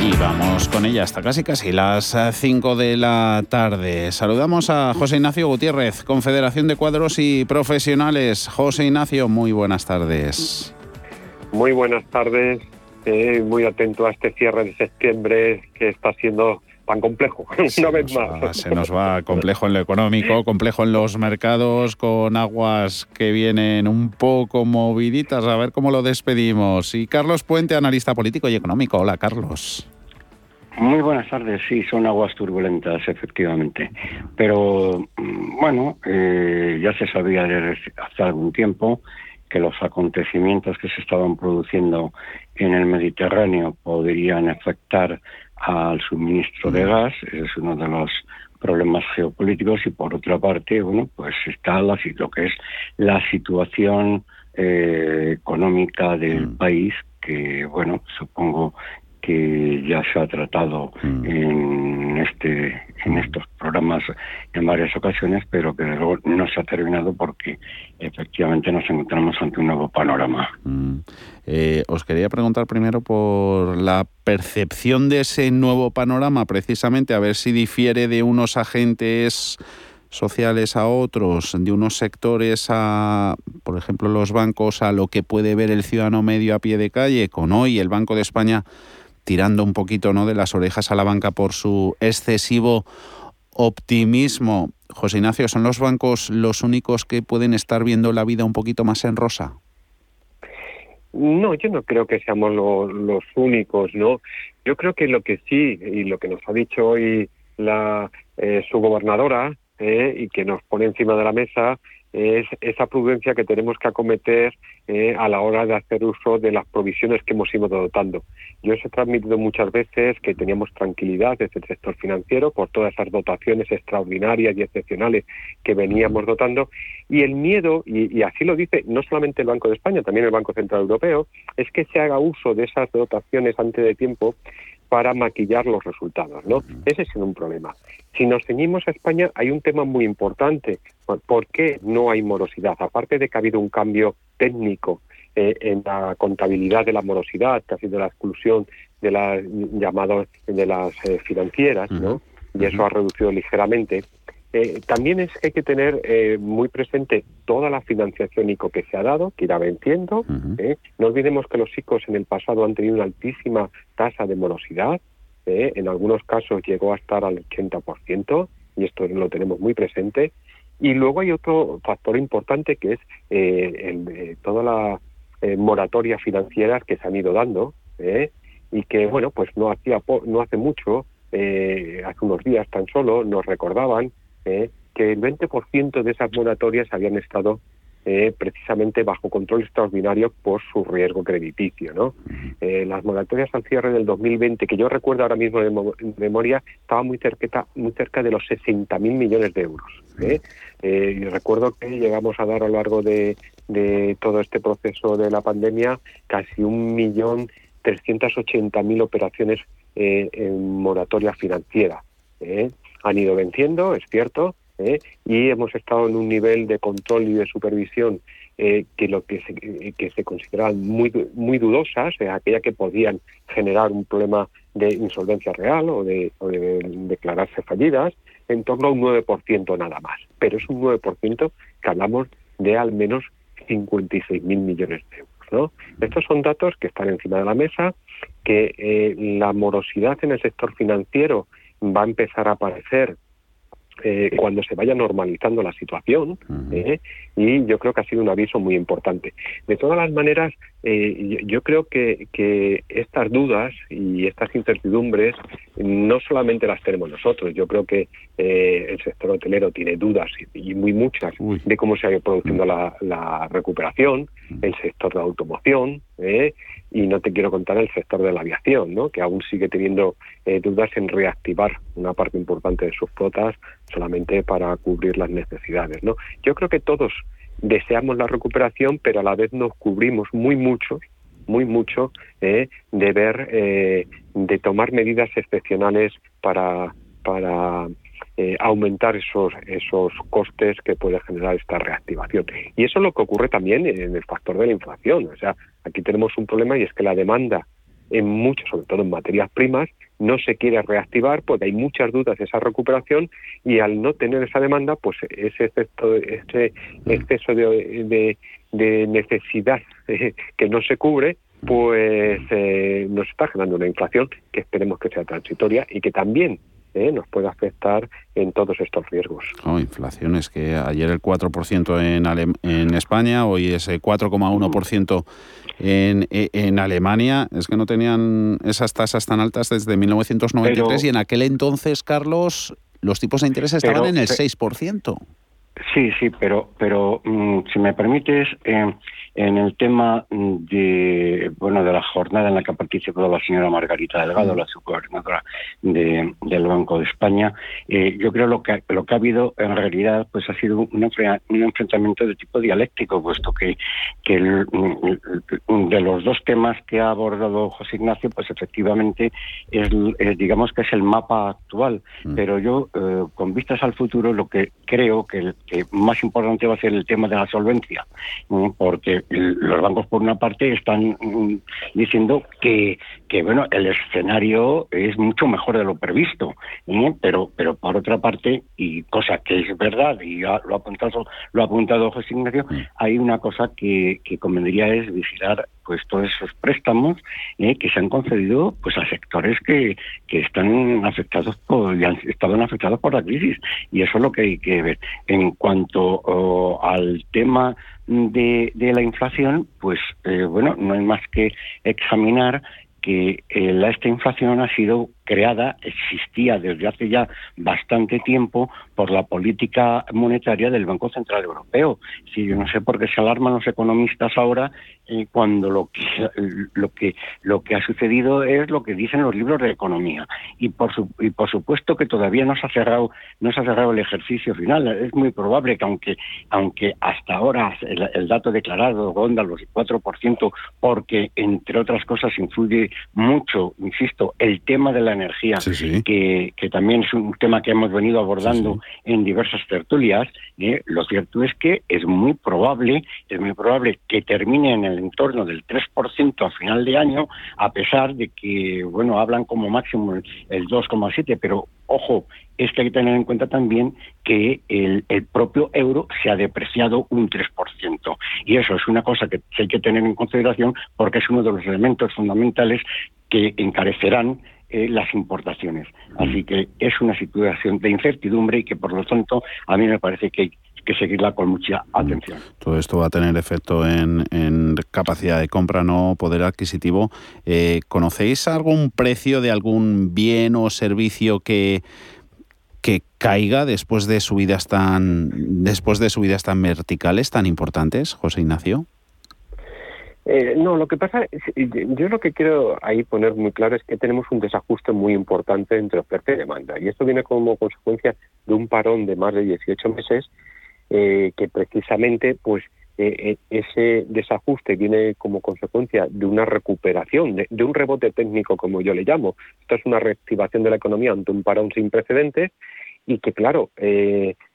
Y vamos con ella hasta casi casi las 5 de la tarde. Saludamos a José Ignacio Gutiérrez, Confederación de Cuadros y Profesionales. José Ignacio, muy buenas tardes. Muy buenas tardes. Eh, muy atento a este cierre de septiembre que está siendo tan complejo, una vez más. Va, se nos va complejo en lo económico, complejo en los mercados, con aguas que vienen un poco moviditas. A ver cómo lo despedimos. Y Carlos Puente, analista político y económico. Hola, Carlos. Muy buenas tardes, sí, son aguas turbulentas, efectivamente. Pero bueno, eh, ya se sabía desde hace algún tiempo que los acontecimientos que se estaban produciendo en el Mediterráneo podrían afectar al suministro de gas, es uno de los problemas geopolíticos y por otra parte, bueno, pues está la, lo que es la situación eh, económica del país que, bueno, supongo que ya se ha tratado en este en estos programas en varias ocasiones, pero que luego no se ha terminado porque efectivamente nos encontramos ante un nuevo panorama. Eh, os quería preguntar primero por la percepción de ese nuevo panorama, precisamente a ver si difiere de unos agentes sociales a otros, de unos sectores a, por ejemplo, los bancos, a lo que puede ver el ciudadano medio a pie de calle, con hoy el Banco de España tirando un poquito ¿no? de las orejas a la banca por su excesivo optimismo. José Ignacio, ¿son los bancos los únicos que pueden estar viendo la vida un poquito más en rosa? No, yo no creo que seamos los únicos, ¿no? Yo creo que lo que sí, y lo que nos ha dicho hoy la eh, su gobernadora, eh, y que nos pone encima de la mesa, es esa prudencia que tenemos que acometer eh, a la hora de hacer uso de las provisiones que hemos ido dotando. Yo os he transmitido muchas veces que teníamos tranquilidad desde el sector financiero por todas esas dotaciones extraordinarias y excepcionales que veníamos dotando y el miedo, y, y así lo dice no solamente el Banco de España, también el Banco Central Europeo, es que se haga uso de esas dotaciones antes de tiempo para maquillar los resultados, ¿no? Ese es un problema. Si nos ceñimos a España, hay un tema muy importante. ¿Por qué no hay morosidad? Aparte de que ha habido un cambio técnico eh, en la contabilidad de la morosidad, que ha sido la exclusión de las llamadas de las eh, financieras, ¿no? Y eso ha reducido ligeramente. Eh, también es que hay que tener eh, muy presente toda la financiación ICO que se ha dado, que irá venciendo. ¿eh? No olvidemos que los ICOs en el pasado han tenido una altísima tasa de morosidad. En algunos casos llegó a estar al 80%, y esto lo tenemos muy presente. Y luego hay otro factor importante que es el, toda la moratoria financiera que se han ido dando y que, bueno, pues no, hacía no hace mucho, hace unos días tan solo, nos recordaban eh, que el 20% de esas moratorias habían estado eh, precisamente bajo control extraordinario por su riesgo crediticio. ¿no? Eh, las moratorias al cierre del 2020, que yo recuerdo ahora mismo de, memoria, estaban muy, cerqueta, muy cerca de los 60.000 millones de euros. y recuerdo que llegamos a dar a lo largo de, de todo este proceso de la pandemia casi un millón mil operaciones en moratoria financiera han ido venciendo, es cierto, ¿eh? y hemos estado en un nivel de control y de supervisión eh, que lo que se, que se consideraban muy muy dudosas, eh, aquella que podían generar un problema de insolvencia real o de, declararse fallidas, en torno a un 9% nada más. Pero es un 9% que hablamos de al menos 56.000 millones de euros. Estos son datos que están encima de la mesa, que la morosidad en el sector financiero va a empezar a aparecer eh, cuando se vaya normalizando la situación eh, y yo creo que ha sido un aviso muy importante. De todas las maneras, eh, yo, creo que, que, estas dudas y estas incertidumbres no solamente las tenemos nosotros, yo creo que el sector hotelero tiene dudas y, muy muchas de cómo se ha ido produciendo la, la recuperación, el sector de la automoción, ¿eh? Y no te quiero contar el sector de la aviación, ¿no? que aún sigue teniendo eh, dudas en reactivar una parte importante de sus flotas solamente para cubrir las necesidades. ¿no? Yo creo que todos deseamos la recuperación, pero a la vez nos cubrimos muy mucho, muy mucho ¿eh? de ver, de tomar medidas excepcionales para, para eh, aumentar esos, esos costes que puede generar esta reactivación. Y eso es lo que ocurre también en el factor de la inflación. O sea, aquí tenemos un problema y es que la demanda en muchos, sobre todo en materias primas, no se quiere reactivar porque hay muchas dudas de esa recuperación y al no tener esa demanda, pues ese exceso, ese exceso de, de, necesidad que no se cubre, pues eh, nos está generando una inflación que esperemos que sea transitoria y que también ¿eh? nos puede afectar en todos estos riesgos. Oh, inflaciones que ayer el 4% en, en España, hoy ese 4,1% en, en Alemania. Es que no tenían esas tasas tan altas desde 1993 y en aquel entonces, Carlos, los tipos de interés estaban en el 6%. Sí, sí, pero, pero mm, si me permites, eh, en el tema de bueno de la jornada en la que ha participado la señora Margarita Delgado, la subgobernadora de, del Banco de España, eh, yo creo lo que lo que ha habido en realidad pues ha sido un, enfrentamiento de tipo dialéctico, puesto que, que de los dos temas que ha abordado José Ignacio, pues efectivamente es, digamos que es el mapa actual, mm. pero yo eh, con vistas al futuro lo que creo que, que más importante va a ser el tema de la solvencia, porque los bancos por una parte están mm, diciendo que, que bueno el escenario es mucho mejor de lo previsto pero pero por otra parte y cosa que es verdad y lo ha apuntado lo ha apuntado José Ignacio hay una cosa que, que convendría es vigilar pues todos esos préstamos ¿eh? que se han concedido pues a sectores que, que están afectados por y han estado afectados por la crisis y eso es lo que hay que ver en cuanto al tema de, de la inflación, pues eh, bueno, no hay más que examinar que eh, esta inflación ha sido creada, existía desde hace ya bastante tiempo por la política monetaria del Banco Central Europeo. Si yo no sé por qué se alarman los economistas ahora eh, cuando lo que, lo que lo que ha sucedido es lo que dicen los libros de economía y por supuesto que todavía no se ha cerrado no se ha cerrado el ejercicio final. Es muy probable que aunque aunque hasta ahora el, dato declarado ronda los 4% porque entre otras cosas influye mucho, insisto, el tema de la energía, Que, que, también es un tema que hemos venido abordando en diversas tertulias, ¿eh? lo cierto es que es muy probable, es muy probable que termine en el entorno del 3% a final de año, a pesar de que, bueno, hablan como máximo el, 2,7, pero ojo, es que hay que tener en cuenta también que el, el, propio euro se ha depreciado un 3%. Y eso es una cosa que hay que tener en consideración porque es uno de los elementos fundamentales que encarecerán eh, las importaciones. Así que es una situación de incertidumbre y que, por lo tanto, a mí me parece que hay que seguirla con mucha atención. Todo esto va a tener efecto en, capacidad de compra, no poder adquisitivo. Eh, ¿Conocéis algún precio de algún bien o servicio que que caiga después de subidas tan después de subidas tan verticales tan importantes, José Ignacio? Eh, no, lo que pasa, yo lo que quiero ahí poner muy claro es que tenemos un desajuste muy importante entre oferta y demanda. Y esto viene como consecuencia de un parón de más de 18 meses eh, que precisamente pues eh, ese desajuste viene como consecuencia de una recuperación, de, un rebote técnico, como yo le llamo. Esto es una reactivación de la economía ante un parón sin precedentes y que, claro,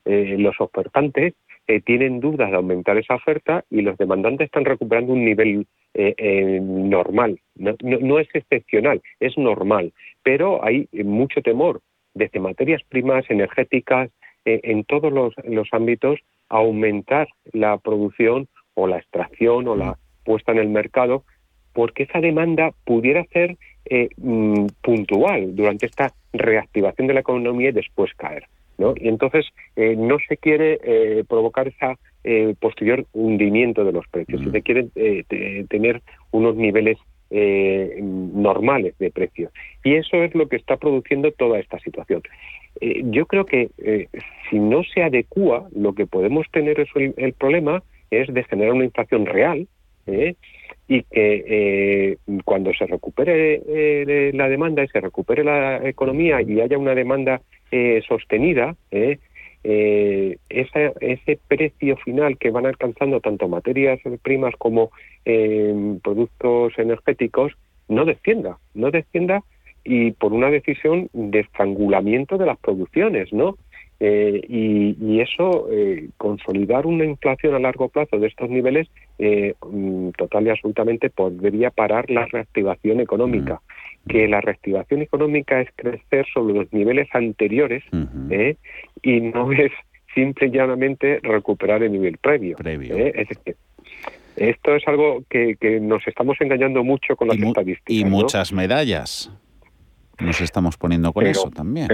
los ofertantes eh, tienen dudas de aumentar esa oferta y los demandantes están recuperando un nivel eh, eh, normal. No, es excepcional, es normal, pero hay mucho temor desde materias primas, energéticas, en todos los, ámbitos, a aumentar la producción o la extracción o la puesta en el mercado, porque esa demanda pudiera ser mm, puntual durante esta reactivación de la economía y después caer. Y entonces eh, no se quiere eh, provocar esa eh, posterior hundimiento de los precios, se quiere tener unos niveles normales de precios. Y eso es lo que está produciendo toda esta situación. yo creo que si no se adecua, lo que podemos tener es el, problema es de generar una inflación real, y que cuando se recupere la demanda y se recupere la economía y haya una demanda eh, sostenida, ¿eh? Eh, ese precio final que van alcanzando tanto materias primas como productos energéticos no descienda, no descienda y por una decisión de estrangulamiento de las producciones, ¿no? Y, eso, consolidar una inflación a largo plazo de estos niveles, mm, total y absolutamente podría parar la reactivación económica. Mm que la reactivación económica es crecer sobre los niveles anteriores ¿eh? y no es simple y llanamente recuperar el nivel previo. ¿eh? Es decir, esto es algo que, nos estamos engañando mucho con las estadísticas. Y muchas medallas nos estamos poniendo con eso también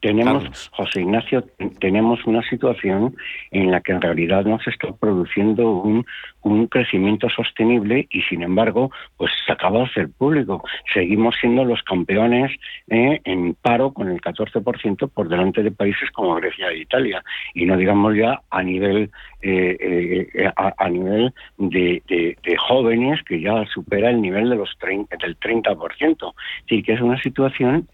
tenemos, José Ignacio, tenemos una situación en la que en realidad no se está produciendo un, un crecimiento sostenible y sin embargo, pues se acaba de hacer público. Seguimos siendo los campeones eh, en paro con el 14% por delante de países como Grecia e Italia. Y no digamos ya a nivel eh, eh, a, nivel de, jóvenes que ya supera el nivel de los 30, del 30%. Es que es una situación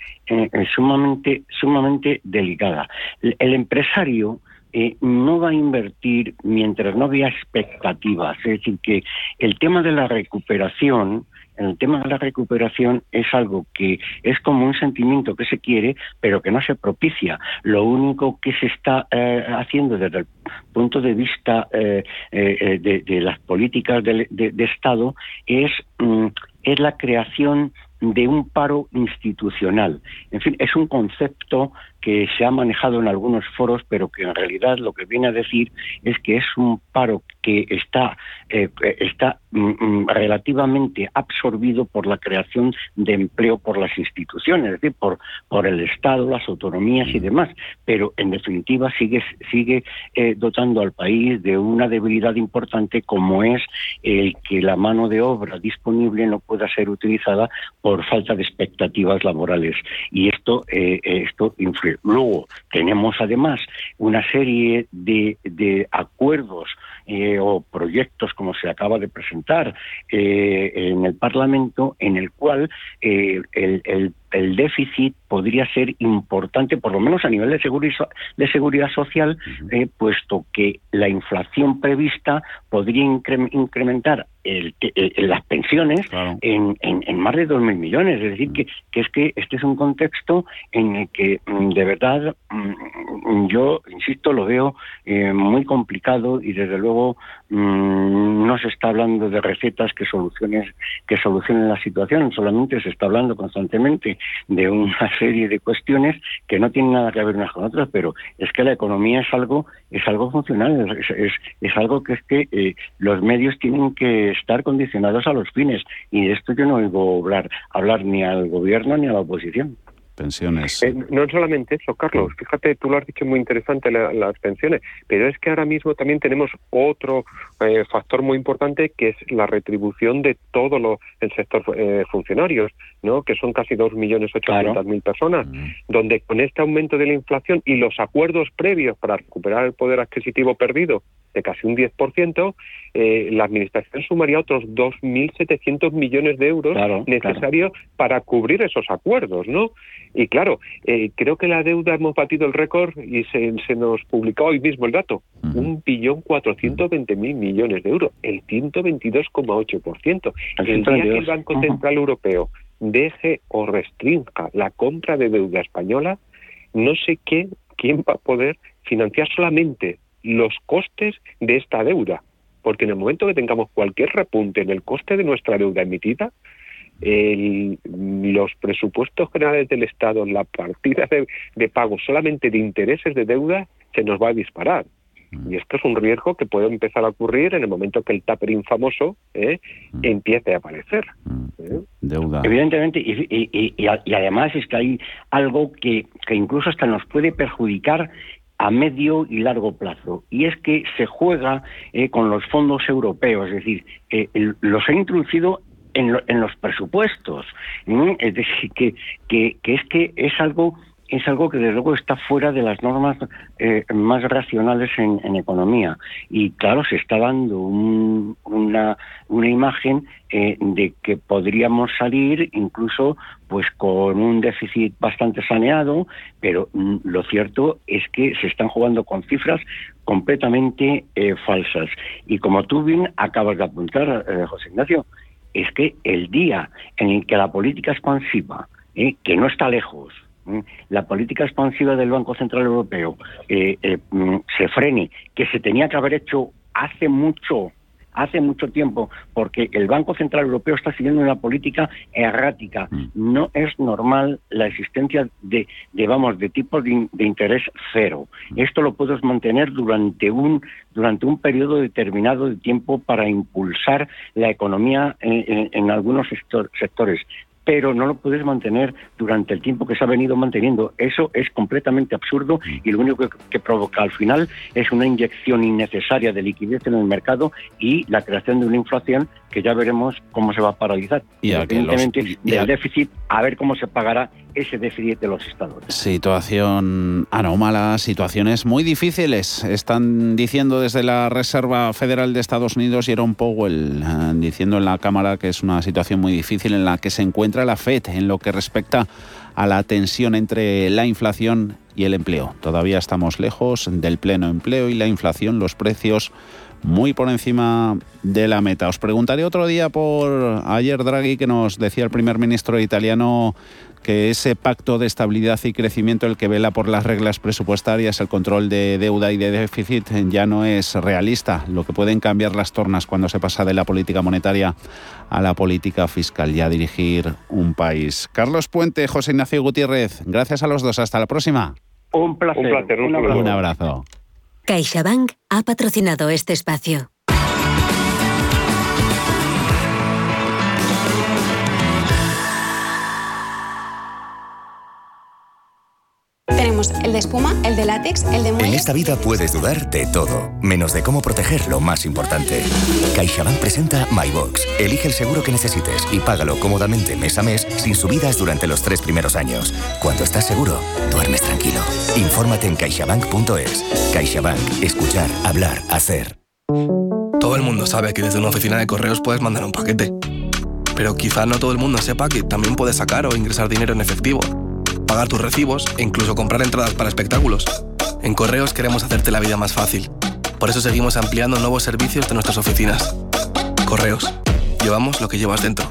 sumamente sumamente delicada. El, empresario eh, no va a invertir mientras no haya expectativas. Es decir, que el tema de la recuperación, el tema de la recuperación es algo que es como un sentimiento que se quiere, pero que no se propicia. Lo único que se está eh, haciendo desde el punto de vista eh, de, las políticas de, Estado es, mm, es la creación de un paro institucional. En fin, es un concepto que se ha manejado en algunos foros, pero que en realidad lo que viene a decir es que es un paro que está, eh, está mm, mm, relativamente absorbido por la creación de empleo por las instituciones, es decir, por, por el Estado, las autonomías y demás. Pero en definitiva sigue, sigue eh, dotando al país de una debilidad importante como es el que la mano de obra disponible no pueda ser utilizada por falta de expectativas laborales. Y esto, eh, esto influye. Luego tenemos además una serie de, de acuerdos eh, o proyectos como se acaba de presentar eh, en el Parlamento, en el cual eh, el, el, el, déficit podría ser importante, por lo menos a nivel de seguridad, de seguridad social, puesto que la inflación prevista podría incrementar el, el, las pensiones en, en, en, más de 2.000 millones. Es decir, que, que, es que este es un contexto en el que mm, de verdad mm, yo, insisto, lo veo eh, muy complicado y desde luego mmm, no se está hablando de recetas que, soluciones, que solucionen la situación, solamente se está hablando constantemente de una serie de cuestiones que no tienen nada que ver unas con otras, pero es que la economía es algo, es algo funcional, es, es, es algo que es que eh, los medios tienen que estar condicionados a los fines. Y de esto yo no oigo hablar, hablar ni al gobierno ni a la oposición pensiones. Eh, no solamente eso, Carlos. Fíjate, tú lo has dicho muy interesante, la, las pensiones, pero es que ahora mismo también tenemos otro eh, factor muy importante que es la retribución de todo lo, el sector eh, funcionarios, ¿no? que son casi 2.800.000 claro. personas, mm. donde con este aumento de la inflación y los acuerdos previos para recuperar el poder adquisitivo perdido de casi un 10%, eh, la Administración sumaría otros 2.700 millones de euros claro, necesarios claro. para cubrir esos acuerdos, ¿no? Y claro, eh, creo que la deuda hemos batido el récord y se, se nos publicó hoy mismo el dato, un billón cuatrocientos veinte mil millones de euros, el 122,8%. El día que el Banco Central Europeo deje o restrinja la compra de deuda española, no sé qué, quién va a poder financiar solamente los costes de esta deuda, porque en el momento que tengamos cualquier repunte en el coste de nuestra deuda emitida, el, los presupuestos generales del Estado, la partida de, de pago solamente de intereses de deuda, se nos va a disparar. Y esto es un riesgo que puede empezar a ocurrir en el momento que el tapering famoso ¿eh? empiece a aparecer. ¿eh? Deuda. Evidentemente, y, y, y, y, además es que hay algo que, que incluso hasta nos puede perjudicar a medio y largo plazo. Y es que se juega eh, con los fondos europeos, es decir, eh, el, los ha introducido en, lo, en los presupuestos. ¿eh? Es decir, que, que, es que es algo es algo que desde luego está fuera de las normas eh, más racionales en, en, economía y claro se está dando un, una, una imagen eh, de que podríamos salir incluso pues con un déficit bastante saneado pero mm, lo cierto es que se están jugando con cifras completamente eh, falsas y como tú bien acabas de apuntar eh, José Ignacio es que el día en el que la política expansiva eh, que no está lejos la política expansiva del Banco Central Europeo eh, eh, se frene, que se tenía que haber hecho hace mucho, hace mucho tiempo, porque el Banco Central Europeo está siguiendo una política errática. No es normal la existencia de, de vamos, de tipos de, de, interés cero. Esto lo puedes mantener durante un durante un periodo determinado de tiempo para impulsar la economía en, en, en algunos sector, sectores pero no lo puedes mantener durante el tiempo que se ha venido manteniendo. Eso es completamente absurdo y lo único que, que, provoca al final es una inyección innecesaria de liquidez en el mercado y la creación de una inflación que ya veremos cómo se va a paralizar. Y los, y del déficit, a ver cómo se pagará ese déficit los. Situación anómala, situaciones muy difíciles. Están diciendo desde la Reserva Federal de Estados Unidos, Jerome Powell, eh, diciendo en la Cámara que es una situación muy difícil en la que se encuentra la FED en lo que respecta a la tensión entre la inflación y el empleo. Todavía estamos lejos del pleno empleo y la inflación, los precios muy por encima de la meta. Os preguntaré otro día por ayer Draghi que nos decía el primer ministro italiano que ese pacto de estabilidad y crecimiento, el que vela por las reglas presupuestarias, el control de deuda y de déficit, ya no es realista. Lo que pueden cambiar las tornas cuando se pasa de la política monetaria a la política fiscal y a dirigir un país. Carlos Puente, José Ignacio Gutiérrez, gracias a los dos. Hasta la próxima. Un placer. Un placer, un abrazo. Un abrazo. CaixaBank ha patrocinado este espacio. Tenemos el de espuma, el de látex, el de En muelle. esta vida puedes dudar de todo, menos de cómo proteger lo más importante. CaixaBank presenta MyBox. Elige el seguro que necesites y págalo cómodamente mes a mes sin subidas durante los tres primeros años. Cuando estás seguro, duermes tranquilo. Infórmate en caixabank.es. CaixaBank. Escuchar, hablar, hacer. Todo el mundo sabe que desde una oficina de correos puedes mandar un paquete. Pero quizá no todo el mundo sepa que también puedes sacar o ingresar dinero en efectivo, pagar tus recibos e incluso comprar entradas para espectáculos. En correos queremos hacerte la vida más fácil. Por eso seguimos ampliando nuevos servicios de nuestras oficinas. Correos. Llevamos lo que llevas dentro.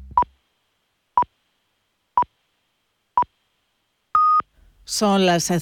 Son las